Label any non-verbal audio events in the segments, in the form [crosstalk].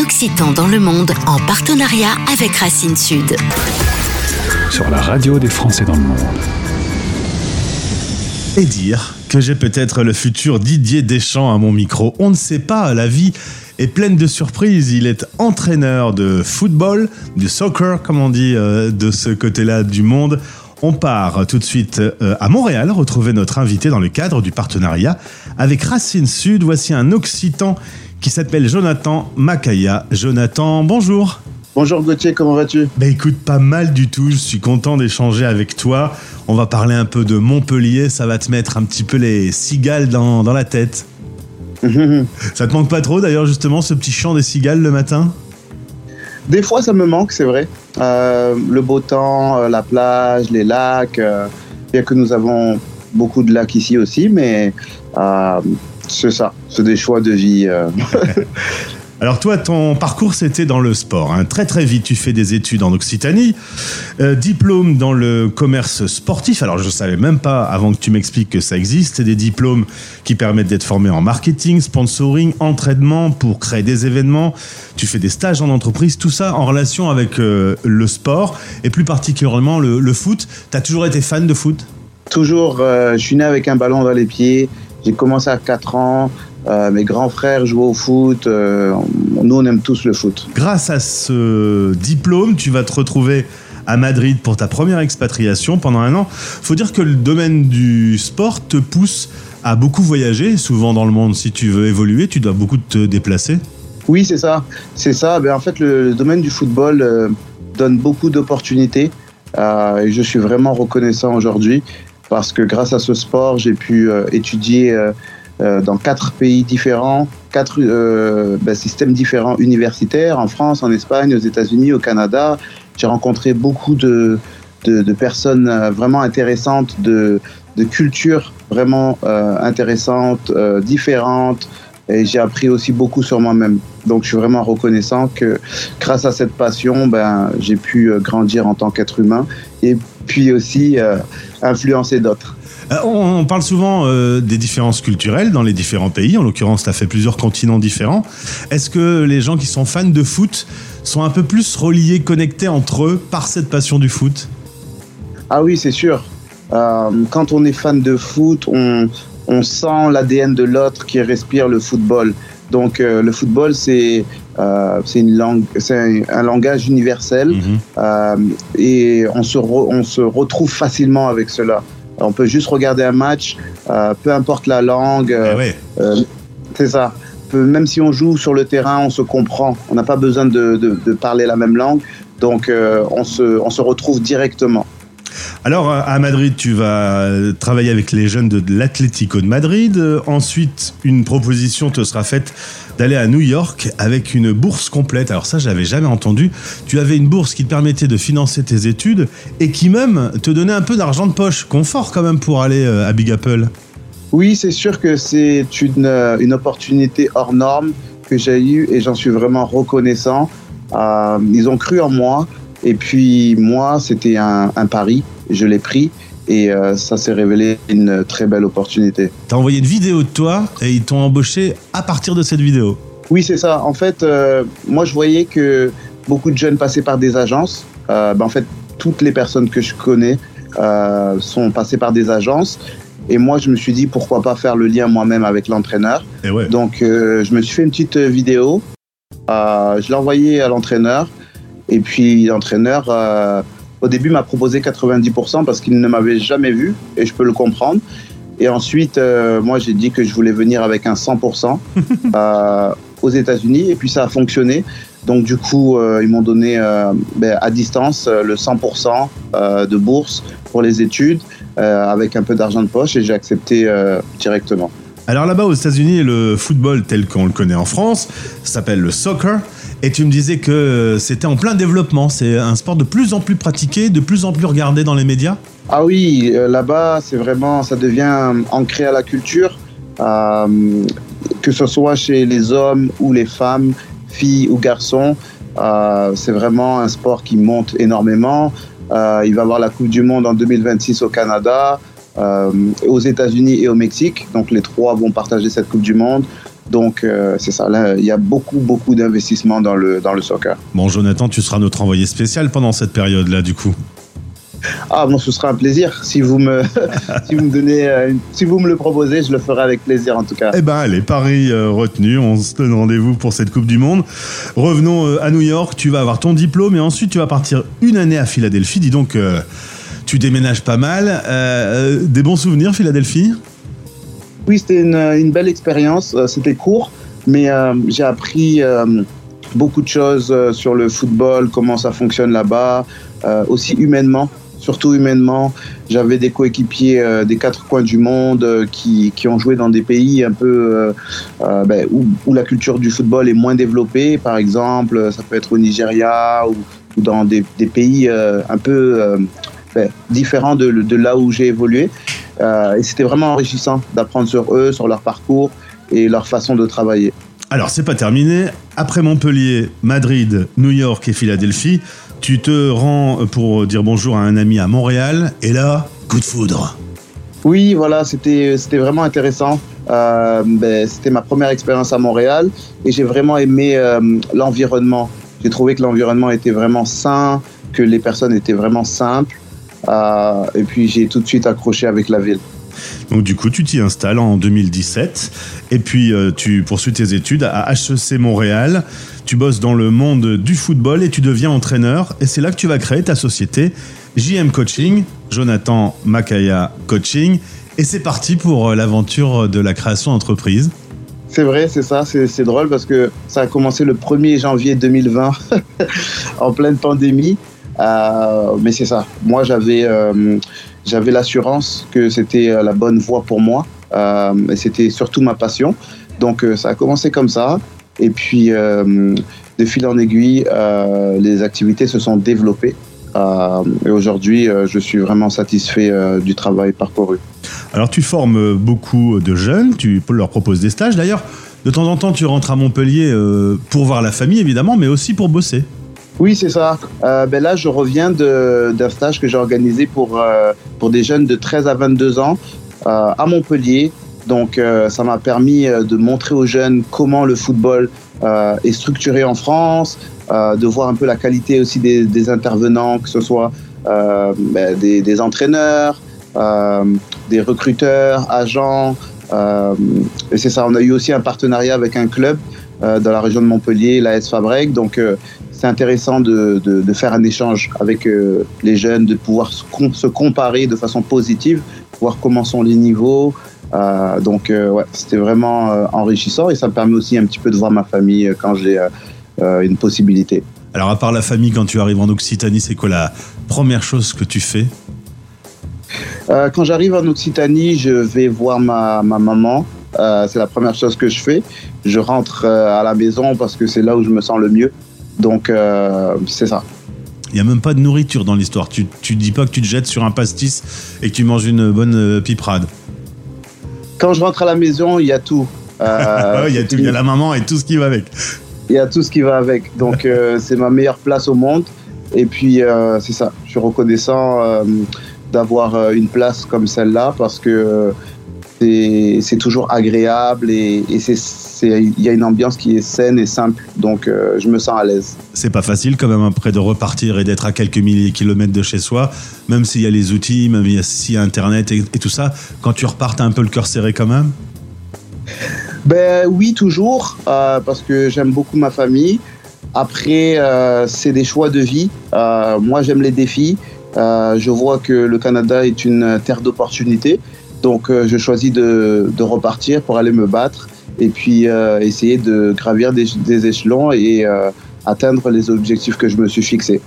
occitan dans le monde en partenariat avec Racine Sud. Sur la radio des Français dans le monde. Et dire que j'ai peut-être le futur Didier Deschamps à mon micro. On ne sait pas, la vie est pleine de surprises. Il est entraîneur de football, du soccer, comme on dit euh, de ce côté-là du monde. On part tout de suite euh, à Montréal, retrouver notre invité dans le cadre du partenariat avec Racine Sud. Voici un Occitan qui s'appelle Jonathan Makaya. Jonathan, bonjour. Bonjour Gauthier, comment vas-tu? Bah écoute, pas mal du tout, je suis content d'échanger avec toi. On va parler un peu de Montpellier, ça va te mettre un petit peu les cigales dans, dans la tête. ça te manque pas trop d'ailleurs justement ce petit chant des cigales le matin? Des fois ça me manque, c'est vrai. Euh, le beau temps, euh, la plage, les lacs, euh, bien que nous avons beaucoup de lacs ici aussi, mais c'est ça, c'est des choix de vie. [laughs] Alors toi, ton parcours, c'était dans le sport. Hein. Très très vite, tu fais des études en Occitanie, euh, diplôme dans le commerce sportif. Alors je ne savais même pas, avant que tu m'expliques que ça existe, c'est des diplômes qui permettent d'être formé en marketing, sponsoring, entraînement pour créer des événements. Tu fais des stages en entreprise, tout ça en relation avec euh, le sport et plus particulièrement le, foot. Tu as toujours été fan de foot? Toujours, euh, je suis né avec un ballon dans les pieds. J'ai commencé à 4 ans. Euh, mes grands frères jouaient au foot. Euh, nous, on aime tous le foot. Grâce à ce diplôme, tu vas te retrouver à Madrid pour ta première expatriation pendant un an. Faut dire que le domaine du sport te pousse à beaucoup voyager, souvent dans le monde. Si tu veux évoluer, tu dois beaucoup te déplacer. Oui, c'est ça. C'est ça. Ben, en fait, le, domaine du football euh, donne beaucoup d'opportunités. et je suis vraiment reconnaissant aujourd'hui parce que grâce à ce sport, j'ai pu étudier euh, dans quatre pays différents, quatre euh, ben, systèmes différents universitaires, en France, en Espagne, aux États-Unis, au Canada. J'ai rencontré beaucoup de, de, personnes euh, vraiment intéressantes, de, de cultures vraiment intéressantes, différentes. Et j'ai appris aussi beaucoup sur moi-même. Donc je suis vraiment reconnaissant que grâce à cette passion, ben, j'ai pu grandir en tant qu'être humain et puis aussi influencer d'autres. Euh, on, parle souvent euh, des différences culturelles dans les différents pays. En l'occurrence, tu as fait plusieurs continents différents. Est-ce que les gens qui sont fans de foot sont un peu plus reliés, connectés entre eux par cette passion du foot? Ah oui, c'est sûr. Euh, quand on est fan de foot, on, sent l'ADN de l'autre qui respire le football. Donc le football, c'est c'est une langue, c'est un, langage universel mhm. et on se, on se retrouve facilement avec cela. On peut juste regarder un match, euh, peu importe la langue. Eh euh, c'est ça. Même si on joue sur le terrain, on se comprend. On n'a pas besoin de, parler la même langue. Donc, euh, on, se, on se retrouve directement. Alors, à Madrid, tu vas travailler avec les jeunes de l'Atlético de Madrid. Ensuite, une proposition te sera faite d'aller à New York avec une bourse complète. Alors ça, j'avais jamais entendu. Tu avais une bourse qui te permettait de financer tes études et qui même te donnait un peu d'argent de poche. Confort quand même pour aller euh, à Big Apple. Oui, c'est sûr que c'est une, euh, opportunité hors norme que j'ai eue et j'en suis vraiment reconnaissant. Euh, ils ont cru en moi et puis moi, c'était un, un pari. Je l'ai pris et euh, ça s'est révélé une très belle opportunité. Tu as envoyé une vidéo de toi et ils t'ont embauché à partir de cette vidéo. Oui, c'est ça. En fait, euh, moi, je voyais que beaucoup de jeunes passaient par des agences. Euh, ben, en fait, toutes les personnes que je connais sont passées par des agences. Et moi, je me suis dit, pourquoi pas faire le lien moi-même avec l'entraîneur. Donc, je me suis fait une petite vidéo. je l'ai envoyée à l'entraîneur. Et puis, l'entraîneur au début, m'a proposé 90% parce qu'il ne m'avait jamais vu et je peux le comprendre. Et ensuite, euh, moi, j'ai dit que je voulais venir avec un 100% euh, [laughs] aux États-Unis et puis ça a fonctionné. Donc, du coup, euh, ils m'ont donné ben, à distance le 100% de bourse pour les études avec un peu d'argent de poche et j'ai accepté directement. Alors là-bas aux États-Unis, le football tel qu'on le connaît en France s'appelle le soccer. Et tu me disais que c'était en plein développement. C'est un sport de plus en plus pratiqué, de plus en plus regardé dans les médias Ah oui, euh, là-bas, c'est vraiment, ça devient ancré à la culture, euh, que ce soit chez les hommes ou les femmes, filles ou garçons. Euh, c'est vraiment un sport qui monte énormément. il va avoir la Coupe du Monde en 2026 au Canada, aux États-Unis et au Mexique. Donc les trois vont partager cette Coupe du Monde. Donc euh, c'est ça, là, il y a beaucoup, beaucoup d'investissements dans le, dans le soccer. Bon, Jonathan, tu seras notre envoyé spécial pendant cette période-là, du coup. Ah bon, ce sera un plaisir. Si vous me, [laughs] si vous me donnez, euh, si vous me le proposez, je le ferai avec plaisir en tout cas. Eh ben, allez, Paris euh, retenu. On se donne rendez-vous pour cette Coupe du Monde. Revenons euh, à New York. Tu vas avoir ton diplôme et ensuite tu vas partir une année à Philadelphie. Dis donc, tu déménages pas mal. Des bons souvenirs, Philadelphie? Oui, c'était une, une belle expérience. Euh, C'était court, mais euh, j'ai appris euh, beaucoup de choses euh, sur le football, comment ça fonctionne là-bas, euh, aussi humainement. Surtout humainement, j'avais des coéquipiers euh, des quatre coins du monde euh, qui, qui ont joué dans des pays un peu euh, euh, ben, où, où la culture du football est moins développée. Par exemple, ça peut être au Nigeria ou, dans des, pays euh, un peu euh, ben, différents de là où j'ai évolué. Euh, et c'était vraiment enrichissant d'apprendre sur eux, sur leur parcours et leur façon de travailler. Alors, c'est pas terminé. Après Montpellier, Madrid, New York et Philadelphie, tu te rends pour dire bonjour à un ami à Montréal. Et là, coup de foudre. Oui, voilà, c'était vraiment intéressant. Euh, ben, c'était ma première expérience à Montréal et j'ai vraiment aimé euh, l'environnement. J'ai trouvé que l'environnement était vraiment sain, que les personnes étaient vraiment simples. Euh, et puis j'ai tout de suite accroché avec la ville. Donc du coup, tu t'y installes en 2017 et puis euh, tu poursuis tes études à HEC Montréal. Tu bosses dans le monde du football et tu deviens entraîneur. Et c'est là que tu vas créer ta société JM Coaching, Jonathan Makaya Coaching. Et c'est parti pour euh, l'aventure de la création d'entreprise. C'est vrai, c'est ça, c'est c'est drôle parce que ça a commencé le 1er janvier 2020, [laughs] en pleine pandémie. Euh, mais c'est ça, moi j'avais euh, l'assurance que c'était euh, la bonne voie pour moi. Et c'était surtout ma passion. Donc ça a commencé comme ça. Et puis, de fil en aiguille, les activités se sont développées. Et aujourd'hui, je suis vraiment satisfait du travail parcouru. Alors tu formes beaucoup de jeunes, tu leur proposes des stages. D'ailleurs, de temps en temps, tu rentres à Montpellier pour voir la famille, évidemment, mais aussi pour bosser. Oui, c'est ça. Euh, ben là, je reviens d'un stage que j'ai organisé pour, euh, pour des jeunes de 13 à 22 ans euh, à Montpellier. Donc, euh, ça m'a permis de montrer aux jeunes comment le football est structuré en France, de voir un peu la qualité aussi des, intervenants, que ce soit ben, des, des entraîneurs, des recruteurs, agents. et c'est ça, on a eu aussi un partenariat avec un club dans la région de Montpellier, l'AS Fabrec. Donc, c'est intéressant de, de, de faire un échange avec euh, les jeunes, de pouvoir se, com- se comparer de façon positive, voir comment sont les niveaux. Euh, donc, euh, ouais, c'était vraiment euh, enrichissant et ça me permet aussi un petit peu de voir ma famille quand j'ai une possibilité. Alors à part la famille, quand tu arrives en Occitanie, c'est quoi la première chose que tu fais? Quand j'arrive en Occitanie, je vais voir ma, ma maman. C'est la première chose que je fais. Je rentre à la maison parce que c'est là où je me sens le mieux. Donc, euh, c'est ça. Il n'y a même pas de nourriture dans l'histoire. Tu, tu dis pas que tu te jettes sur un pastis et que tu manges une bonne euh, piperade. Quand je rentre à la maison, il y a tout. Euh, [laughs] Il y, a tout, il y a la maman et tout ce qui va avec. Il y a tout ce qui va avec. Donc, euh, [laughs] c'est ma meilleure place au monde. Et puis, euh, c'est ça. Je suis reconnaissant d'avoir une place comme celle-là parce que c'est toujours agréable et, il y a une ambiance qui est saine et simple. Donc, euh, je me sens à l'aise. C'est pas facile quand même après de repartir et d'être à quelques milliers de kilomètres de chez soi, même s'il y a les outils, même s'il y a Internet et, et tout ça. Quand tu repars, t'as un peu le cœur serré quand même? Ben oui, toujours, euh, parce que j'aime beaucoup ma famille. Après, euh, c'est des choix de vie. Moi, j'aime les défis. Je vois que le Canada est une terre d'opportunités. Donc, euh, je choisis de, repartir pour aller me battre et puis euh, essayer de gravir des, échelons et euh, atteindre les objectifs que je me suis fixés.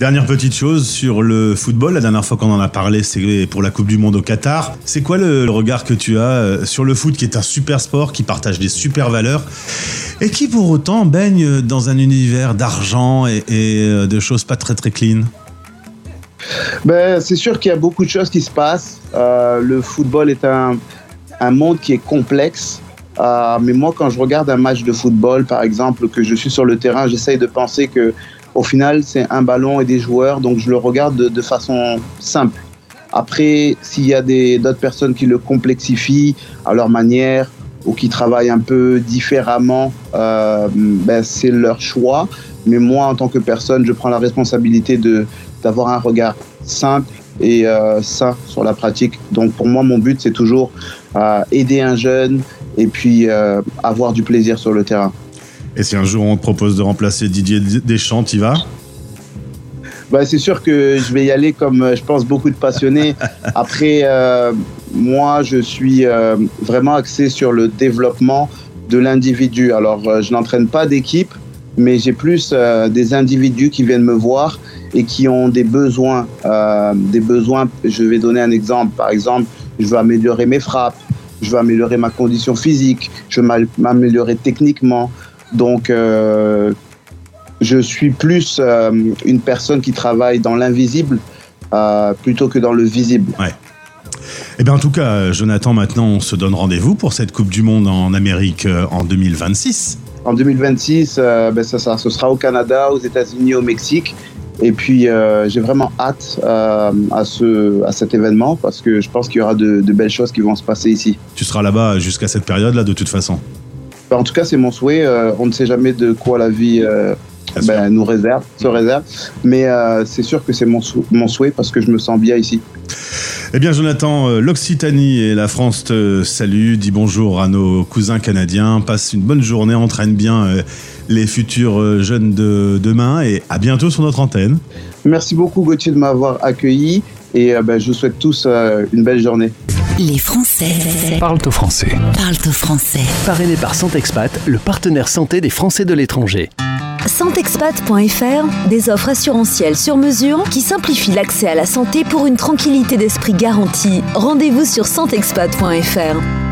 Dernière petite chose sur le football, la dernière fois qu'on en a parlé, c'est pour la Coupe du Monde au Qatar. C'est quoi le, regard que tu as sur le foot qui est un super sport, qui partage des super valeurs et qui pour autant baigne dans un univers d'argent et, et, de choses pas très très clean? Ben, c'est sûr qu'il y a beaucoup de choses qui se passent. Euh, le football est un, un monde qui est complexe. Euh, mais moi, quand je regarde un match de football, par exemple, que je suis sur le terrain, j'essaye de penser que au final, c'est un ballon et des joueurs. Donc, je le regarde de, façon simple. Après, s'il y a d'autres personnes qui le complexifient à leur manière ou qui travaillent un peu différemment, euh, ben, c'est leur choix. Mais moi, en tant que personne, je prends la responsabilité de d'avoir un regard simple et euh, sain sur la pratique. Donc pour moi, mon but, c'est toujours euh, aider un jeune et puis euh, avoir du plaisir sur le terrain. Et si un jour on te propose de remplacer Didier Deschamps, tu vas? Bah, c'est sûr que je vais y aller comme euh, je pense beaucoup de passionnés. [laughs] Après, euh, moi, je suis euh, vraiment axé sur le développement de l'individu. Alors, euh, je n'entraîne pas d'équipe, mais j'ai plus euh, des individus qui viennent me voir et qui ont des besoins. Euh, des besoins, je vais donner un exemple. Par exemple, je veux améliorer mes frappes, je veux améliorer ma condition physique, je veux m'am- m'améliorer techniquement. Donc, euh, je suis plus euh, une personne qui travaille dans l'invisible plutôt que dans le visible. Eh bien, en tout cas, Jonathan, maintenant, on se donne rendez-vous pour cette Coupe du Monde en Amérique en 2026. En 2026, euh, ben, ça, ça- ce sera au Canada, aux États-Unis, au Mexique. Et puis, euh, j'ai vraiment hâte euh, à, ce, à cet événement parce que je pense qu'il y aura de, de belles choses qui vont se passer ici. Tu seras là-bas jusqu'à cette période-là, de toute façon. Ben, en tout cas, c'est mon souhait. Euh, on ne sait jamais de quoi la vie euh, ben, nous réserve, se réserve. Mais euh, c'est sûr que c'est mon, sou- mon souhait parce que je me sens bien ici. Eh bien, Jonathan, euh, l'Occitanie et la France te saluent. Dis bonjour à nos cousins canadiens. Passe une bonne journée, entraîne bien euh, les futurs euh, jeunes de demain et à bientôt sur notre antenne. Merci beaucoup, Gauthier, de m'avoir accueilli. Et euh, ben, je vous souhaite tous euh, une belle journée. Les Français Parle au français. parlent au français. Parrainé par Santexpat, le partenaire santé des Français de l'étranger. Santexpat.fr, des offres assurantielles sur mesure qui simplifient l'accès à la santé pour une tranquillité d'esprit garantie. Rendez-vous sur santexpat.fr.